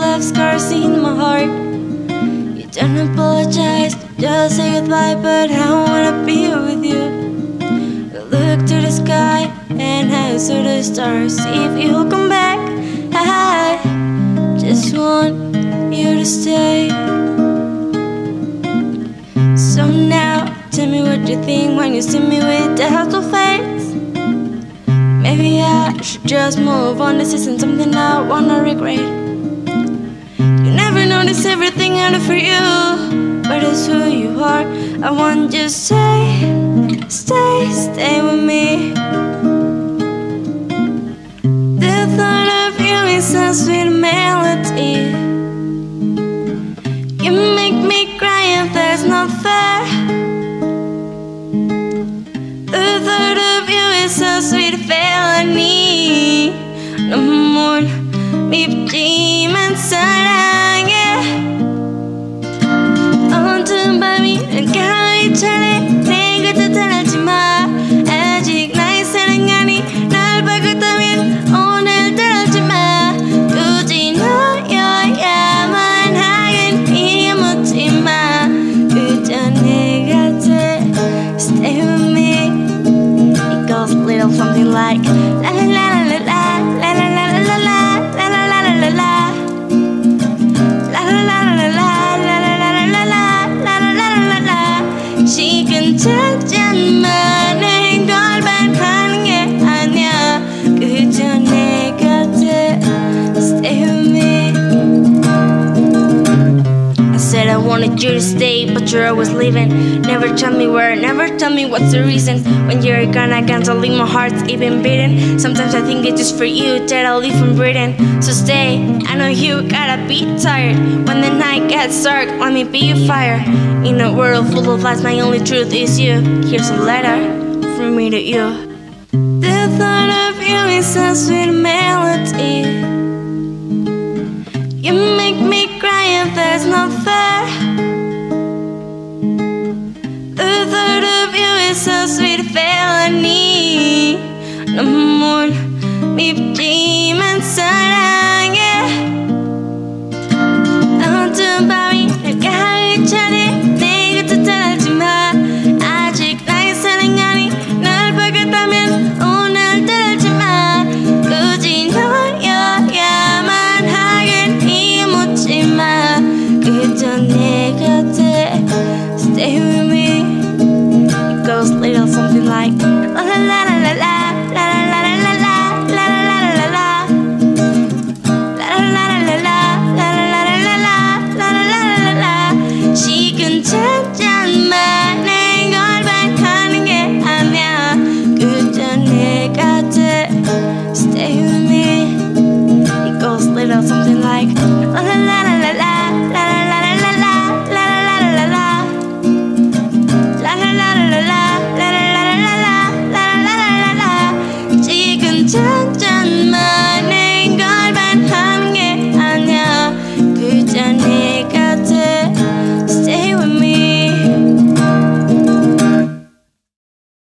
left scars in my heart. You don't apologize, just say goodbye, but I wanna be with you. I look to the sky and I see the stars. If you come back, I just want you to stay. So now, tell me what you think when you see me with a face. Maybe I should just move on. This isn't something I wanna regret miss everything out of you, but it's who you are. I want you to stay, stay, stay with me. The thought of you is a sweet melody. You make me cry and that's not fair. The thought of you is a sweet felony. No more deep demons inside. like wanted you to stay, but you're always leaving. Never tell me where, never tell me what's the reason. When you're gone, I can't believe my heart's even beating. Sometimes I think it's just for you that I'll leave from breathing. So stay, I know you gotta be tired. When the night gets dark, let me be your fire. In a world full of lies, my only truth is you. Here's a letter from me to you. The thought of you amor, mi prima.